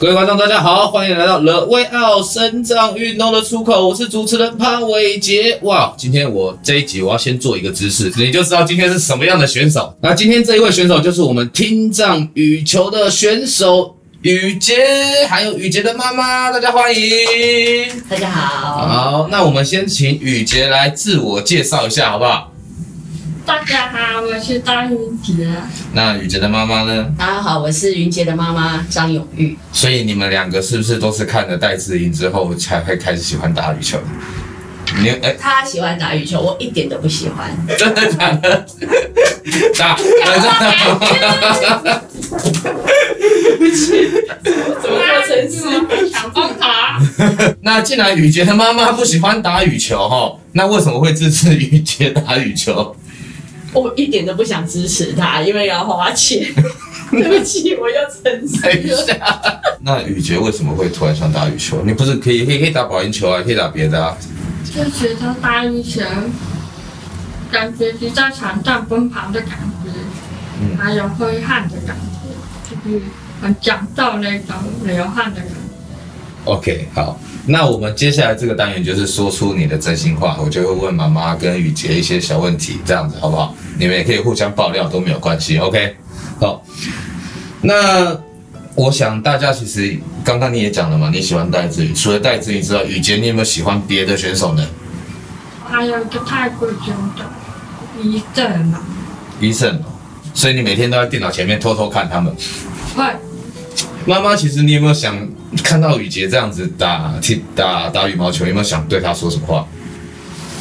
各位观众，大家好，欢迎来到 The Way Out 运动的出口，我是主持人潘伟杰。哇，今天我这一集我要先做一个姿势，你就知道今天是什么样的选手。那今天这一位选手就是我们听障羽球的选手宇杰，还有宇杰的妈妈，大家欢迎。大家好。好，那我们先请宇杰来自我介绍一下，好不好？大家好，我是张云杰。那雨杰的妈妈呢？大家好，我是云杰的妈妈张永玉。所以你们两个是不是都是看了戴志颖之后才会开始喜欢打羽球？你哎，欸、他喜欢打羽球，我一点都不喜欢。真的假的？打？真的？对不起，怎么做成是想帮他？那既然宇杰的妈妈不喜欢打羽球哈，那为什么会支持宇杰打羽球？我一点都不想支持他，因为要花钱。对不起，我要诚实一下。那雨杰为什么会突然想打羽球？你不是可以可以可以打保龄球啊，可以打别的啊？就觉得打羽球，感觉比在场上奔跑的感觉，嗯、还有挥汗的感觉，就是很讲究那种流汗的感觉。OK，好。那我们接下来这个单元就是说出你的真心话，我就会问妈妈跟宇杰一些小问题，这样子好不好？你们也可以互相爆料都没有关系，OK？好，那我想大家其实刚刚你也讲了嘛，你喜欢戴志宇，除了戴志颖之外，宇杰你有没有喜欢别的选手呢？还有一个泰国选手伊胜嘛，伊胜，所以你每天都在电脑前面偷偷看他们。会。妈妈，其实你有没有想看到宇杰这样子打踢打打羽毛球，有没有想对他说什么话？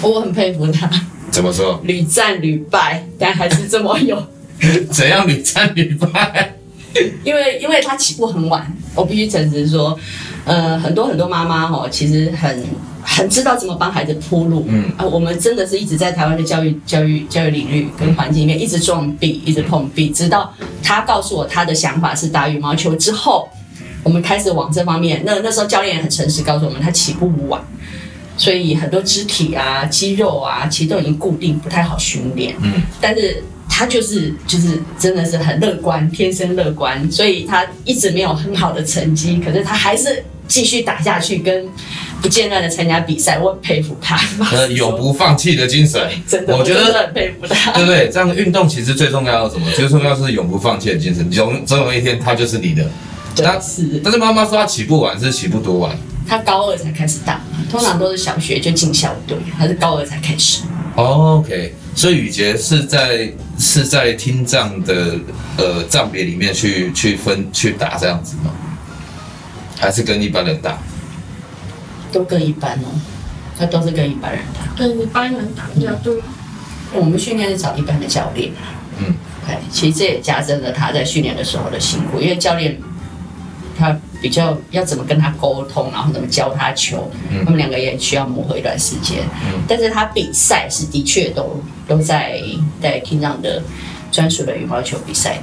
我很佩服他。怎么说？屡战屡败，但还是这么有。怎样屡战屡败？因为因为他起步很晚，我必须诚实说，呃，很多很多妈妈哦，其实很很知道怎么帮孩子铺路。嗯啊，我们真的是一直在台湾的教育教育教育领域跟环境里面一直撞壁，一直碰壁，直到。他告诉我他的想法是打羽毛球之后，我们开始往这方面。那那时候教练也很诚实告诉我们，他起步晚，所以很多肢体啊、肌肉啊，其实都已经固定，不太好训练。嗯，但是他就是就是真的是很乐观，天生乐观，所以他一直没有很好的成绩，可是他还是继续打下去，跟不间断的参加比赛。我很佩服他，呃，永不放弃的精神，真的，我觉得很佩服他，对不对？这样运动其实最重要的什么？最重要是永不放弃的精神，总总有一天他就是你的。但是，但是妈妈说他起步晚是起步多晚？他高二才开始打，通常都是小学就进校队，他是高二才开始。Oh, OK，所以宇杰是在是在听障的呃障别里面去去分去打这样子吗？还是跟一般人打？都跟一般哦，他都是跟一般人打。跟一般人打比较多。我们训练是找一般的教练。嗯，对，其实这也加深了他在训练的时候的辛苦，因为教练他比较要怎么跟他沟通，然后怎么教他球，嗯、他们两个也需要磨合一段时间。嗯，但是他比赛是的确都都在在听障的专属的羽毛球比赛。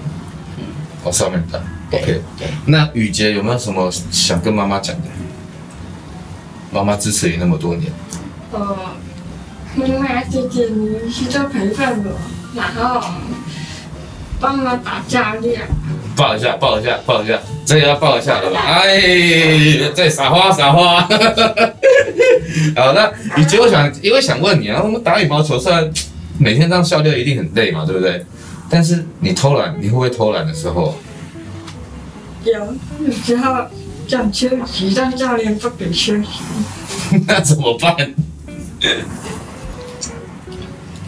嗯，往上面打。对 Okay. 对，那雨杰有没有什么想跟妈妈讲的？妈妈支持你那么多年。哦，妈妈谢谢你一直陪伴我，然后帮我打教练。抱一下，抱一下，抱一下，这个要抱一下了吧？哎，再撒花撒花。好，那宇婕，我想因为想问你啊，我们打羽毛球虽然每天这样笑掉一定很累嘛，对不对？但是你偷懒，你会不会偷懒的时候？有，有时候想休息，但教练不给休息。那怎么办？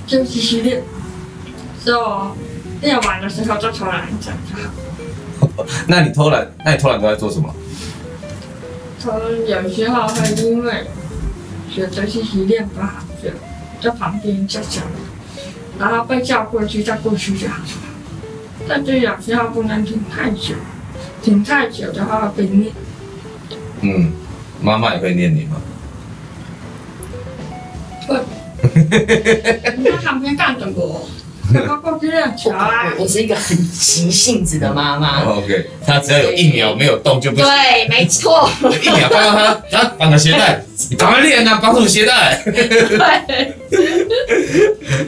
就继续练，之后练完的时候再偷懒一下就好。那你偷懒？那你偷懒都在做什么？偷有时候会因为觉得自己练不好，就在旁边叫叫，然后被叫过去再过去就好。但是有时候不能停太久。停太久的话会被念。嗯，妈妈也会念你吗？会。你在旁边干什么？我过去练球啊。我是一个很急性子的妈妈。OK，她只要有一秒没有动就不行。对，没错。一秒看到她，啊，绑个鞋带，你赶快练啊，绑什么鞋带？对。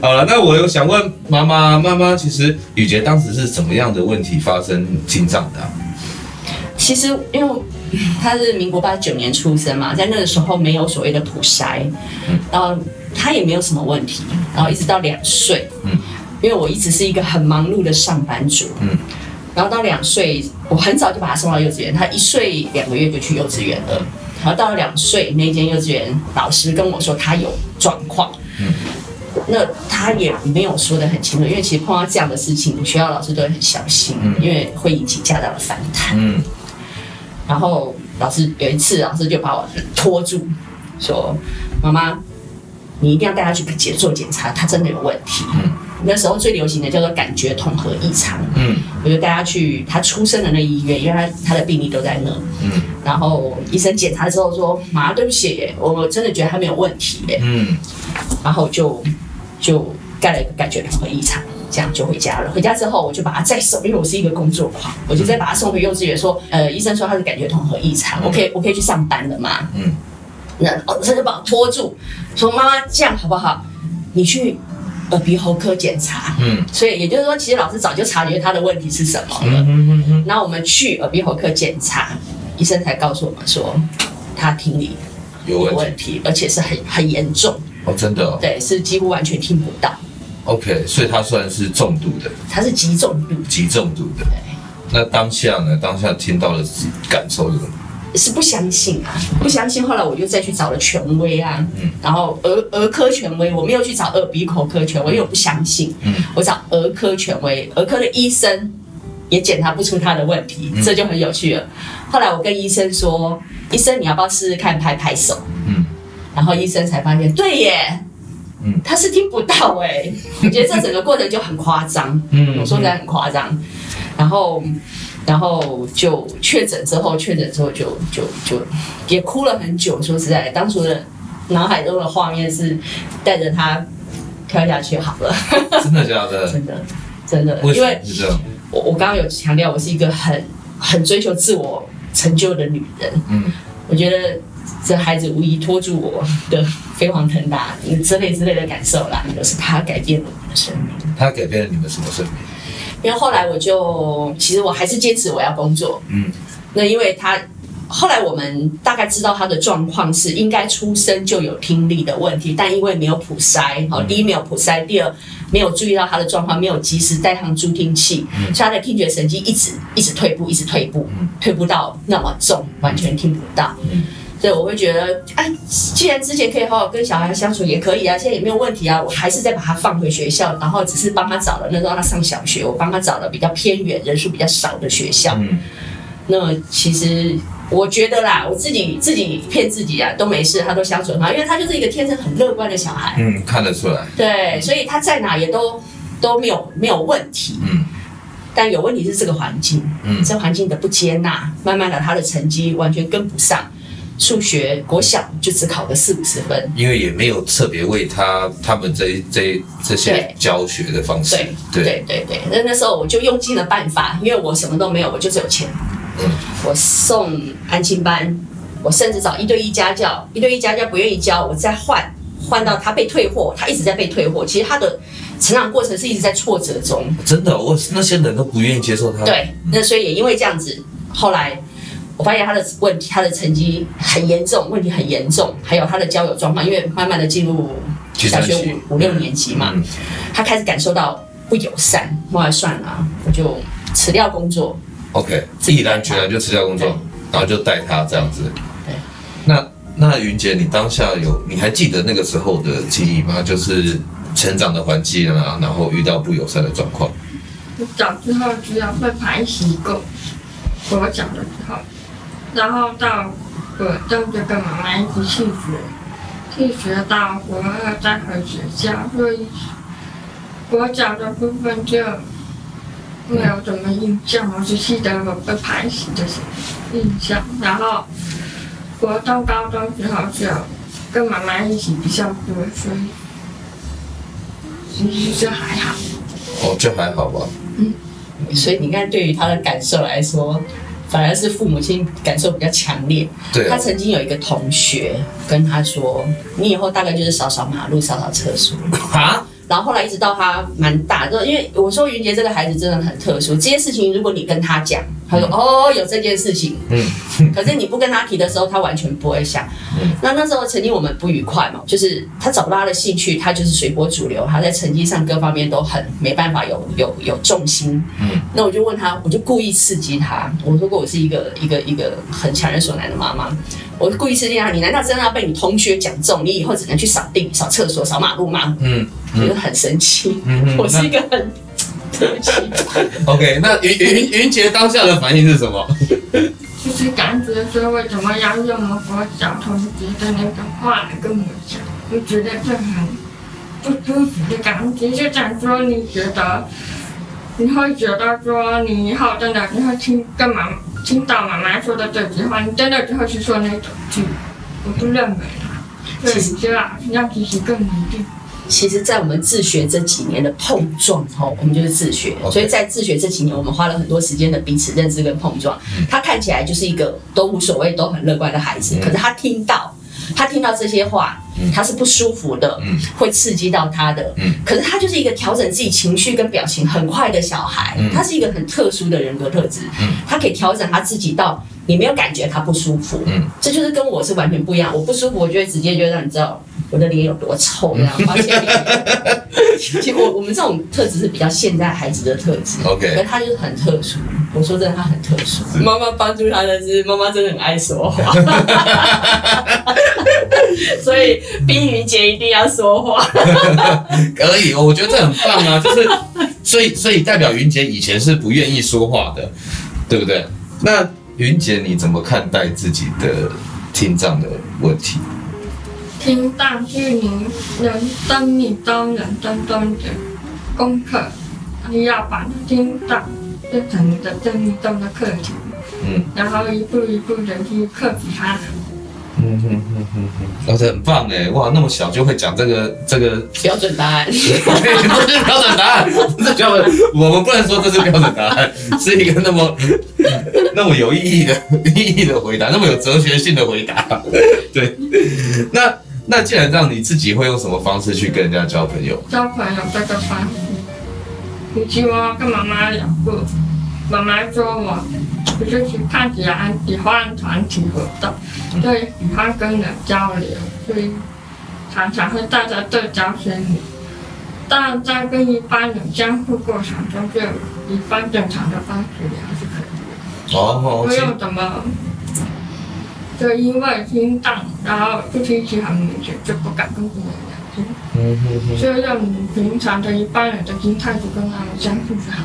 好了，那我有想问妈妈，妈妈其实雨杰当时是怎么样的问题发生听障的？其实因为他是民国八九年出生嘛，在那个时候没有所谓的普筛，然后他也没有什么问题，然后一直到两岁，嗯，因为我一直是一个很忙碌的上班族，嗯，然后到两岁，我很早就把他送到幼稚园，他一岁两个月就去幼稚园了，然后到了两岁，那间幼稚园老师跟我说他有状况，嗯。那他也没有说的很清楚，因为其实碰到这样的事情，学校老师都会很小心，嗯、因为会引起家长的反弹。嗯。然后老师有一次，老师就把我拖住，说：“妈妈，你一定要带他去检做检查，他真的有问题。”嗯。那时候最流行的叫做感觉统合异常。嗯。我就带他去他出生的那医院，因为他他的病历都在那。嗯。然后医生检查之后说：“妈，对不起，我真的觉得他没有问题。”嗯。然后就。就盖了一个感觉统合异常，这样就回家了。回家之后，我就把他再送，因为我是一个工作狂，我就再把他送回幼稚园，说，呃，医生说他是感觉统合异常，我可以我可以去上班了嘛？嗯。那哦，他就把我拖住，说，妈妈这样好不好？你去耳鼻喉科检查。嗯。所以也就是说，其实老师早就察觉他的问题是什么了。嗯嗯嗯。然后我们去耳鼻喉科检查，医生才告诉我们说，他听力有问题，而且是很很严重。哦，真的、哦，对，是几乎完全听不到。OK，所以他算是重度的，他是极重度，极重度的。对，那当下呢？当下听到的感受是什么？是不相信啊，不相信。后来我就再去找了权威啊，嗯，然后儿儿科权威，我没有去找耳鼻口科权威，因为我不相信。嗯，我找儿科权威，儿科的医生也检查不出他的问题，嗯、这就很有趣了。后来我跟医生说：“医生，你要不要试试看拍拍手？”嗯。然后医生才发现，对耶，嗯，他是听不到哎，我觉得这整个过程就很夸张，嗯，我说实在很夸张，然后，然后就确诊之后，确诊之后就就就也哭了很久。说实在，当初的脑海中的画面是带着他跳下去好了，真的假的？真的真的，因为我我刚刚有强调，我是一个很很追求自我成就的女人，嗯，我觉得。这孩子无疑拖住我的飞黄腾达，之类之类的感受啦，就是他改变了我的生命。他改变了你们什么生命？因为后来我就，其实我还是坚持我要工作。嗯。那因为他后来我们大概知道他的状况是应该出生就有听力的问题，但因为没有普筛，好，第一没有普筛，第二没有注意到他的状况，没有及时戴上助听器，嗯、所以他的听觉神经一直一直退步，一直退步，嗯、退步到那么重，完全听不到。嗯。对，我会觉得，哎，既然之前可以好好跟小孩相处，也可以啊，现在也没有问题啊，我还是再把他放回学校，然后只是帮他找了，那时候他上小学，我帮他找了比较偏远、人数比较少的学校。嗯。那其实我觉得啦，我自己自己骗自己啊，都没事，他都相处很好，因为他就是一个天生很乐观的小孩。嗯，看得出来。对，所以他在哪也都都没有没有问题。嗯。但有问题是这个环境，嗯，这环境的不接纳，慢慢的他的成绩完全跟不上。数学国小就只考个四五十分，因为也没有特别为他他们这这这些教学的方式。对对对对，那那时候我就用尽了办法，因为我什么都没有，我就只有钱。嗯，我送安亲班，我甚至找一对一家教，一对一家教不愿意教，我再换换到他被退货，他一直在被退货。其实他的成长过程是一直在挫折中。真的，我那些人都不愿意接受他。对，那所以也因为这样子，后来。我发现他的问题，他的成绩很严重，问题很严重，还有他的交友状况，因为慢慢的进入小学五五六年级嘛，嗯、他开始感受到不友善，后来算了，我就辞掉工作。OK，毅然决然就辞掉工作，然后就带他这样子。对，那那云姐，你当下有你还记得那个时候的记忆吗？就是成长的环境啊，然后遇到不友善的状况。我小时候只要会排洗过，我讲的时候。然后到国中就跟妈妈一起去学，去学到国二再回学校，所以国小的部分就没有什么印象，我只记得我被排挤的印象。然后国中、高中之后就跟妈妈一起比较多，所以其实就还好。哦，就还好吧。嗯，所以你看，对于他的感受来说。反而是父母亲感受比较强烈。对、啊，他曾经有一个同学跟他说：“你以后大概就是扫扫马路、扫扫厕所。”啊！然后后来一直到他蛮大，就因为我说云杰这个孩子真的很特殊，这些事情如果你跟他讲，他说：“哦，有这件事情。”嗯，可是你不跟他提的时候，他完全不会想。嗯，那那时候曾经我们不愉快嘛，就是他找不到他的兴趣，他就是随波逐流，他在成绩上各方面都很没办法有有有重心。嗯，那我就问他，我就故意刺激他。我说过我是一个一个一个很强人所难的妈妈，我故意刺激他。你难道真的要被你同学讲中？你以后只能去扫地、扫厕所、扫马路吗？嗯，我就很生气。嗯，我是一个很。OK，那云云云杰当下的反应是什么？就是感觉说为什么要用那么小同学的那个话来跟我讲，就觉得这很不舒服的感觉。就想说你觉得你会觉得说你以后真的你会听跟妈听到妈妈说的这句话，你真的就会去说那种句，我不认为啦。对，就要要继续更努力。其实，在我们自学这几年的碰撞，吼，我们就是自学。所以在自学这几年，我们花了很多时间的彼此认知跟碰撞。嗯、他看起来就是一个都无所谓、都很乐观的孩子，嗯、可是他听到，他听到这些话，嗯、他是不舒服的，嗯、会刺激到他的。嗯、可是他就是一个调整自己情绪跟表情很快的小孩，嗯、他是一个很特殊的人格特质。嗯、他可以调整他自己到你没有感觉他不舒服。嗯、这就是跟我是完全不一样。我不舒服，我就会直接就让你知道。我的脸有多臭，这样发现。其实我我们这种特质是比较现在孩子的特质，OK，可他就是很特殊。我说真的，他很特殊。妈妈帮助他的是，妈妈真的很爱说话，所以冰云姐一定要说话。可以，我觉得这很棒啊，就是所以所以代表云姐以前是不愿意说话的，对不对？那云姐你怎么看待自己的听障的问题？听障是你人生你中人生中的功课，你要把听障变成你的生命中的课题，嗯，然后一步一步的去克服它。嗯哼哼哼哼，哦，这很棒哎，哇，那么小就会讲这个这个标准答案，不是标准答案，不是标准，我们不能说这是标准答案，是一个那么 那么有意义的意义的回答，那么有哲学性的回答，对，那。那既然这样，你自己会用什么方式去跟人家交朋友？交朋友这个方式，以前我跟妈妈聊过，妈妈说我不是去看起来喜欢团体活动，所以喜欢跟人交流，所以常常会带着对焦心理。但在跟一般人相处过程中，就一般正常的方式聊是可以的。哦，不用怎么。就因为心脏，然后不听起很明显，就不敢跟别人聊天。就用平常的一般人的心态去跟他们相处就好。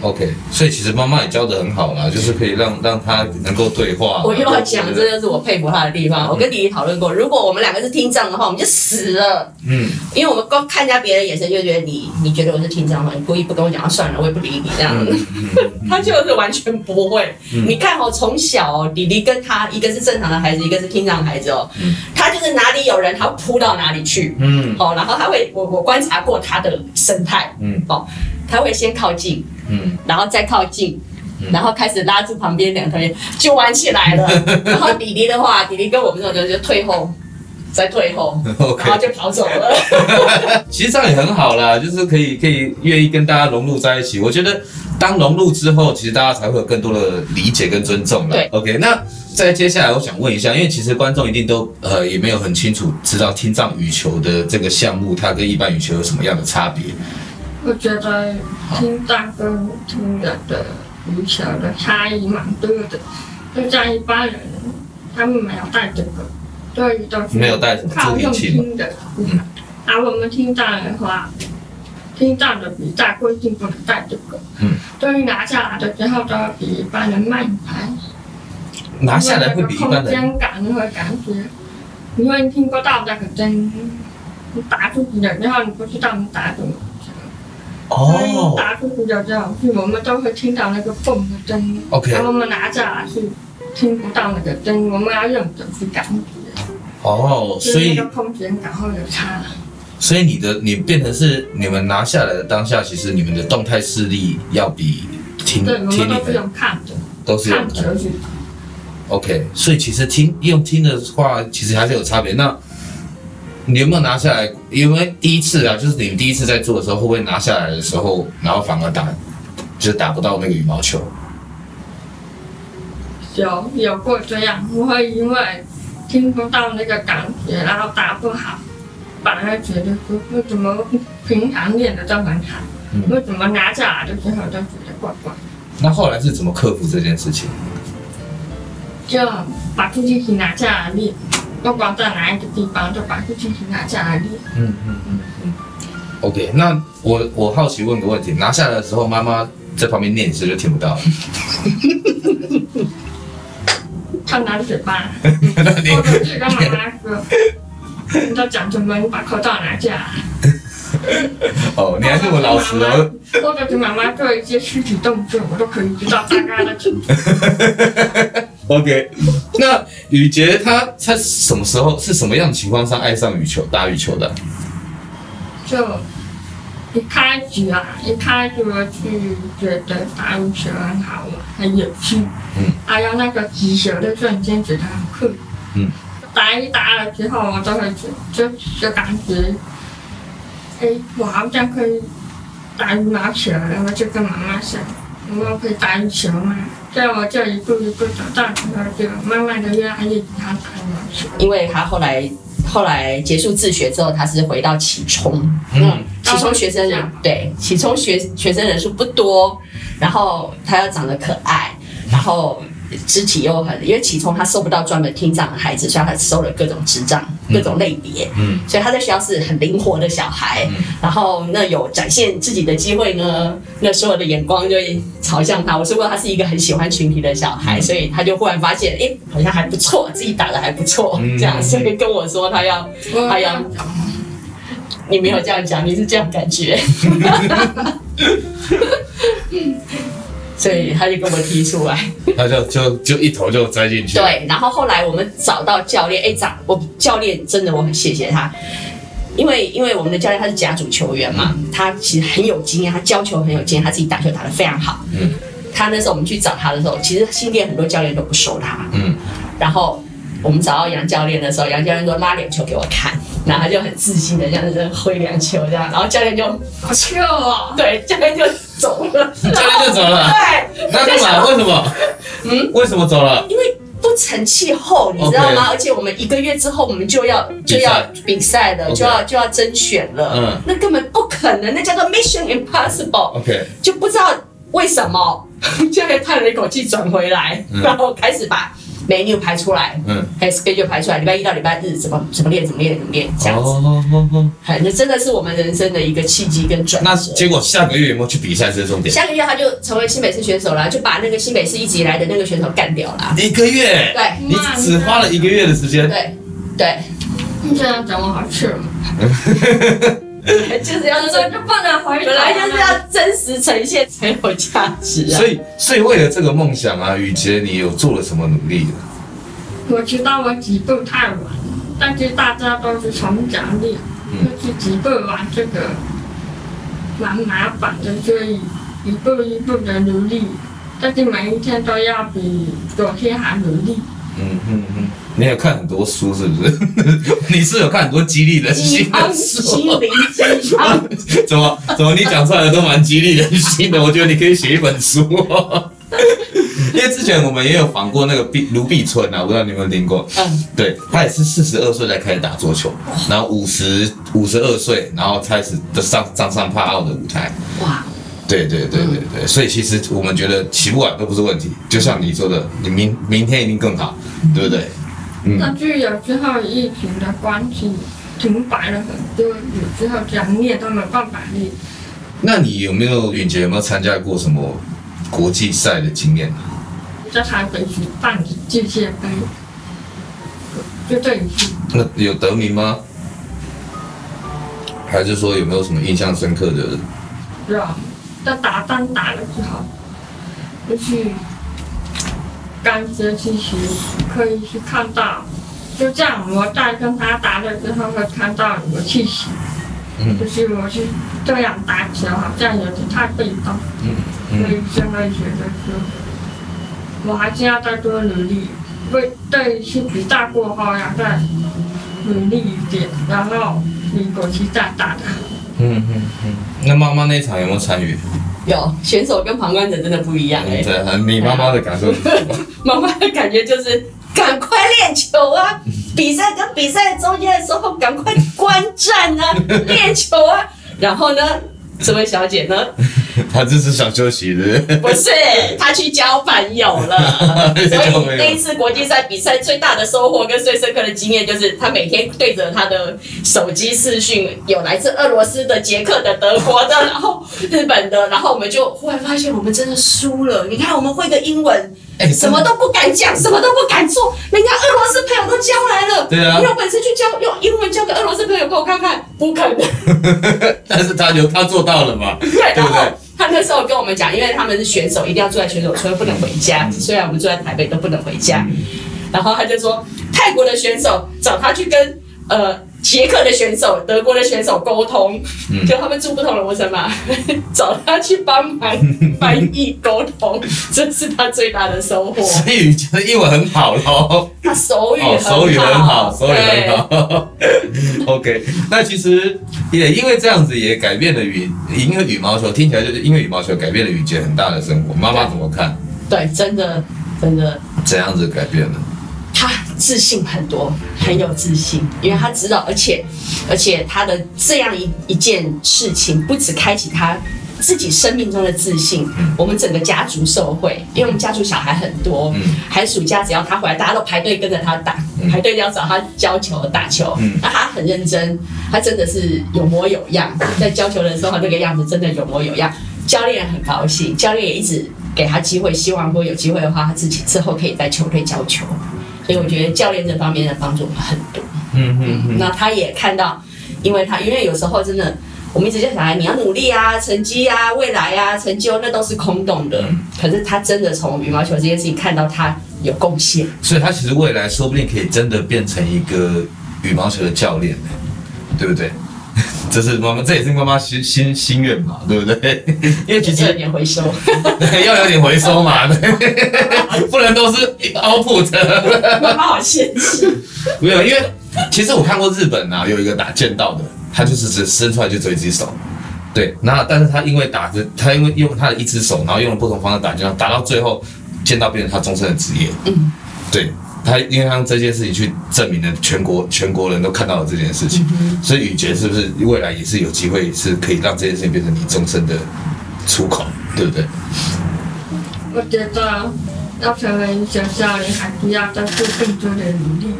OK，所以其实妈妈也教的很好啦，就是可以让让他能够对话。我又要讲，这就是我佩服他的地方。我跟弟弟讨论过，如果我们两个是听障的话，我们就死了。嗯，因为我们光看人家别人眼神，就觉得你你觉得我是听障吗？你故意不跟我讲，那算了，我也不理你这样子。他就是完全不会。你看哦，从小哦，弟弟跟他一个是正常的孩子，一个是听障孩子哦。他就是哪里有人，他会扑到哪里去。嗯，哦，然后他会，我我观察过他的生态。嗯，哦，他会先靠近。嗯，然后再靠近，嗯然后开始拉住旁边两个人就玩起来了。然后弟弟的话，弟弟跟我们这种就就退后，再退后然后就跑走了。其实这样也很好啦，就是可以可以愿意跟大家融入在一起。我觉得当融入之后，其实大家才会有更多的理解跟尊重了。对，OK。那再接下来，我想问一下，因为其实观众一定都呃也没有很清楚知道听障羽球的这个项目，它跟一般羽球有什么样的差别？我觉得听障跟听人的羽球的差异蛮多的，就像一般人，他们没有带这个，所以都是靠用听的。嗯，而我们听障的话，听障的比赛规定不能带这个，嗯，所以拿下来的时候都要比一般人慢一拍。拿下来会比一般人。空间感和感觉，因为你听不到那个针，你打出去的，然后你不知道你打什么。哦，打出去就这样，我们都会听到那个蹦的声音。OK，然后我们拿着是听不到那个声音，我们要用手去感觉。哦，所以那个空间感会有差。所以你的你变成是你们拿下来的当下，其实你们的动态视力要比听对，我们都是用看的，都是用看的。OK，所以其实听用听的话，其实还是有差别。那你有没有拿下来？因为第一次啊，就是你们第一次在做的时候，会不会拿下来的时候，然后反而打，就是打不到那个羽毛球？有有过这样，我会因为听不到那个感觉，然后打不好，反而觉得说为什么平常练的这么好，为什么拿下来的时候就觉得怪怪。那后来是怎么克服这件事情？就把助听器拿下来练，不管在哪一个地方，就把助听器拿下来练。嗯嗯嗯嗯。OK，那我我好奇问个问题，拿下来的时候，妈妈在旁边念，你是不是就听不到了？他拿着嘴巴，我就去跟妈妈说，你在讲什么？你把口罩拿下来。哦，你还这么老实哦！或者是妈妈做一些肢体动作，我都可以知道大概的程度。OK，那雨杰他他什么时候是什么样的情况下爱上羽球打羽球的？就一开始啊，一开始我去觉得打羽球很好玩，很有趣。嗯。还有那个击球的瞬间觉得很酷。嗯。打一打了之后，我就会觉就就感觉。哎，我好像可以打羽毛球，然后就跟妈妈说，我可以打羽球嘛。这样我这一步一步长大，然后就慢慢的越来越喜欢打羽毛球。因为他后来后来结束自学之后，他是回到启聪，嗯，启聪学生人对启聪学学生人数不多，然后他又长得可爱，然后。肢体又很，因为启聪他收不到专门听障的孩子，所以他收了各种智障、各种类别，嗯，所以他在学校是很灵活的小孩，嗯，然后那有展现自己的机会呢，那所有的眼光就会朝向他。我说过他是一个很喜欢群体的小孩，所以他就忽然发现，哎，好像还不错，自己打的还不错，这样，所以跟我说他要，他要，你没有这样讲，你是这样感觉。所以他就给我们踢出来，他就就就一头就栽进去。对，然后后来我们找到教练，哎，长我教练真的我很谢谢他，因为因为我们的教练他是甲组球员嘛，嗯、他其实很有经验，他教球很有经验，他自己打球打得非常好。嗯，他那时候我们去找他的时候，其实新店很多教练都不收他。嗯，然后我们找到杨教练的时候，杨教练说拉点球给我看，然后他就很自信的这样子挥两球这样，然后教练就好球啊，对，教练就。走了，教练就走了。对，那干嘛？为什么？嗯，为什么走了？因为不成气候，你知道吗.而且我们一个月之后，我们就要就要比赛了，就要就要甄选了。嗯，那根本不可能，那叫做 Mission Impossible。OK，就不知道为什么，教练叹了一口气转回来，嗯、然后开始把。Menu 排出来，嗯，还有 schedule 排出来，礼拜一到礼拜日怎么怎么练怎么练怎么练这样子，哦哦哦，那真的是我们人生的一个契机跟转折。那结果下个月有没有去比赛？这是重点。下个月他就成为新北市选手了，就把那个新北市一直以来的那个选手干掉了。一个月，对，你只花了一个月的时间。对，对。你这样讲我好气 了。就是要说，就不能回，本来就是要真实呈现才有价值啊。所以，所以为了这个梦想啊，雨杰，你有做了什么努力？我知道我几步太晚，但是大家都是从奖励，就是几步玩这个蛮麻烦的，所以一步一步的努力，但是每一天都要比昨天还努力。嗯嗯嗯。你有看很多书是不是？你是有看很多激励人心的书？心灵鸡汤。怎么怎么你讲出来的都蛮激励人心的？我觉得你可以写一本书。因为之前我们也有访过那个毕卢碧春啊，我不知道你有没有听过？嗯，对，他也是四十二岁才开始打桌球，然后五十五十二岁，然后开始的上上上帕奥的舞台。哇！对对对对对，所以其实我们觉得起不晚都不是问题，就像你说的，你明明天一定更好，对不对？那就有时候疫情的关系停摆了很多，有时候讲练都没办法练。那你有没有允杰有没有参加过什么国际赛的经验？在台北举办世界杯，就这一次。那有得名吗？还是说有没有什么印象深刻的？有，在打单打的时候，就是。感觉其实可以去看到，就这样我在跟他打的时候会看到你的气息，嗯，就是我是这样打球，好像有点太被动，嗯，嗯，所以现在觉得说，我还是要再多努力，为对去比赛过后要再努力一点，然后你国际再打的。嗯嗯嗯，那妈妈那场有没有参与？有选手跟旁观者真的不一样哎、欸。对，你妈妈的感受是什么？妈妈的感觉就是赶快练球啊，比赛跟比赛中间的时候赶快观战啊，练球啊。然后呢，这位小姐呢？她只是想休息的。不是，他去交朋友了。所以那一次国际赛比赛最大的收获跟最深刻的经验，就是他每天对着他的手机视讯，有来自俄罗斯的、捷克的、德国的，然后日本的，然后我们就忽然发现我们真的输了。你看，我们会的英文。欸、什么都不敢讲，什么都不敢做，人家俄罗斯朋友都交来了。对啊，你有本事去交，用英文交给俄罗斯朋友给我看看，不可能。但是他有他做到了嘛？对，对不对？他那时候跟我们讲，因为他们是选手，一定要住在选手村，不能回家。虽然我们住在台北，都不能回家。然后他就说，泰国的选手找他去跟呃。捷克的选手、德国的选手沟通，嗯、就他们住不同楼层嘛，找他去帮忙翻译沟通，这是他最大的收获。所以觉得英文很好喽。他手语手语很好，手语很好。对 OK，那其实也因为这样子，也改变了羽，因为羽毛球听起来就是因为羽毛球改变了羽杰很大的生活。妈妈怎么看？对，真的，真的。怎样子改变了？他自信很多，很有自信，因为他知道，而且，而且他的这样一一件事情，不止开启他自己生命中的自信，我们整个家族受惠，因为我们家族小孩很多，寒暑假只要他回来，大家都排队跟着他打，排队要找他教球打球，那他很认真，他真的是有模有样，在教球的时候，他这个样子真的有模有样，教练很高兴，教练也一直给他机会，希望如果有机会的话，他自己之后可以在球队教球。所以我觉得教练这方面的帮助很多。嗯嗯嗯。那他也看到，因为他因为有时候真的，我们一直叫小孩你要努力啊，成绩啊，未来啊，成就那都是空洞的。可是他真的从羽毛球这件事情看到他有贡献。所以他其实未来说不定可以真的变成一个羽毛球的教练，对不对？这是妈妈，这也是妈妈心心心愿嘛，对不对？因为其实要有点回收，对，要有点回收嘛，对，不能都是 output。妈妈好现实。没有，因为其实我看过日本啊，有一个打剑道的，他就是只伸出来就只有一只手，对，那但是他因为打着，他因为用他的一只手，然后用了不同方式打剑道，打到最后剑道变成他终身的职业。嗯，对。他因为他用这件事情去证明了全国全国人都看到了这件事情，嗯、所以雨杰是不是未来也是有机会是可以让这件事情变成你终身的出口，对不对？我觉得要成为一个教练，还需要再做更多的努力。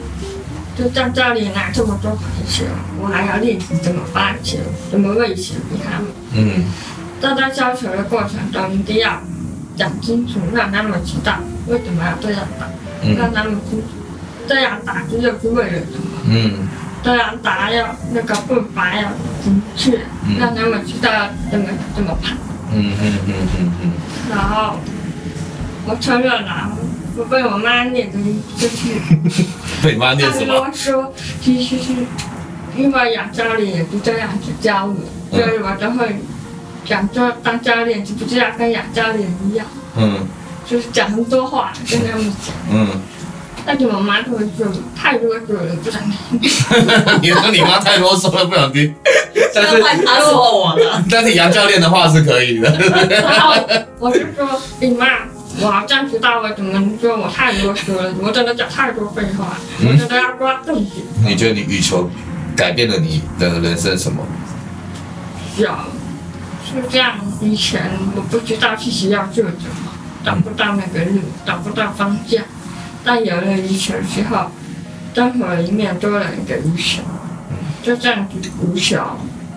就在这里拿这么多牌球，我还要练习怎么发球，怎么喂球给他们。嗯。在在教球的过程中，一定要讲清楚，让他们知道为什么要这样打。让他们去这样打，就是为了什么？嗯，这样打要那个步伐要准确，让他们知道怎么怎么跑。嗯嗯嗯嗯嗯。然后我承认了，我被我妈念的就是。被妈念什么？我说，其实是因为杨教练也是这样子教我，所以我就会想说当教练就不是要跟杨教练一样。嗯。就是讲很多话，跟他们讲。嗯。但是我妈都会说太啰嗦了，不想听。你说你妈太啰嗦了，不想听。但是她说我了。但是杨教练的话是可以的。然后我就说，你妈，我好像知道了，怎么你说我太啰嗦了？我真的讲太多废话，我真的要抓重点。你觉得你羽球改变了你的人生什么？有，是这样。以前我不知道自己要做什么。找不到那个路，找不到方向。但有了羽球之后，灯火里面多了一个鱼球，就这样子羽球，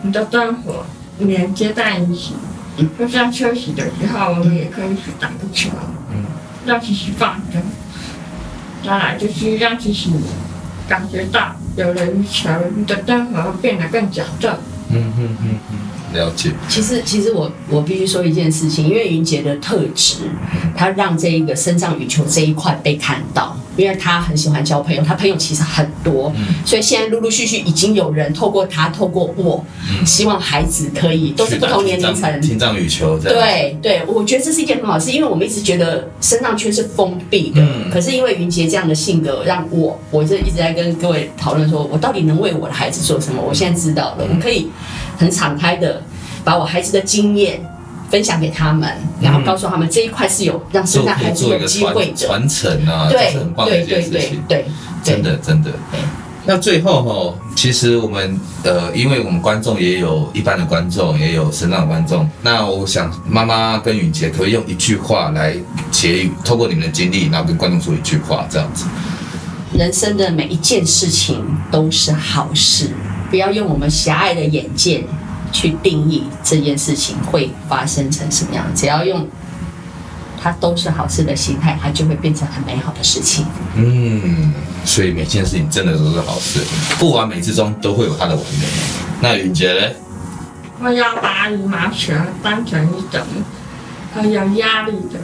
你的灯火连接在一起。就像休息的时候，我们也可以去打个球，让自己放松。再来就是让自己感觉到有了羽球，你的灯火会变得更简单。嗯嗯嗯嗯。了解。其实，其实我我必须说一件事情，因为云杰的特质，他让这一个身上羽球这一块被看到，因为他很喜欢交朋友，他朋友其实很多，嗯、所以现在陆陆续续已经有人透过他，透过我，嗯、希望孩子可以都是不同年龄层，听障羽球。对对，我觉得这是一件很好事，因为我们一直觉得身障圈是封闭的，嗯、可是因为云杰这样的性格，让我我就一直在跟各位讨论说，我到底能为我的孩子做什么？我现在知道了，我可以。很敞开的，把我孩子的经验分享给他们，然后告诉他们这一块是有让生产孩子有机会的传承啊，对，是很棒的一件事情，对对对，真的真的。那最后哈，其实我们呃，因为我们观众也有一般的观众，也有身障的观众。那我想妈妈跟允杰可以用一句话来结语，透过你们的经历，然后跟观众说一句话，这样子。人生的每一件事情都是好事，不要用我们狭隘的眼界去定义这件事情会发生成什么样。只要用它都是好事的心态，它就会变成很美好的事情。嗯。所以每件事情真的都是好事，不完美之中都会有它的完美。那云杰呢？我要把羽毛球当成一种很有压力的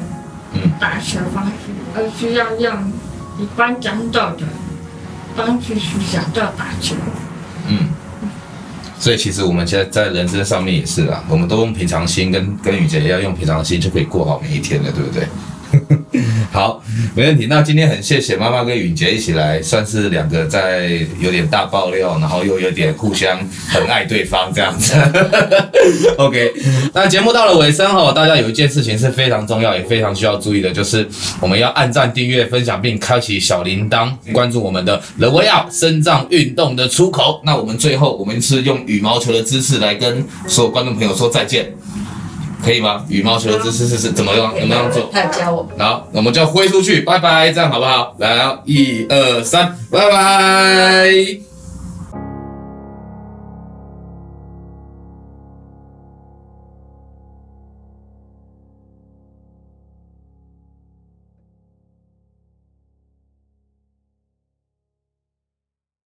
打球方式，而需要用一般战斗的方式去享受打球。所以其实我们现在在人生上面也是啊，我们都用平常心跟，跟跟允洁要用平常心就可以过好每一天了，对不对？没问题。那今天很谢谢妈妈跟允杰一起来，算是两个在有点大爆料，然后又有点互相很爱对方这样子。OK，那节目到了尾声哈，大家有一件事情是非常重要，也非常需要注意的，就是我们要按赞、订阅、分享，并开启小铃铛，关注我们的 The Way Out 身障运动的出口。那我们最后，我们是用羽毛球的姿势来跟所有观众朋友说再见。可以吗？羽毛球的姿势是是怎么样？怎么样做？他教我。好，我们就挥出去，拜拜，这样好不好？来，一二三，拜拜。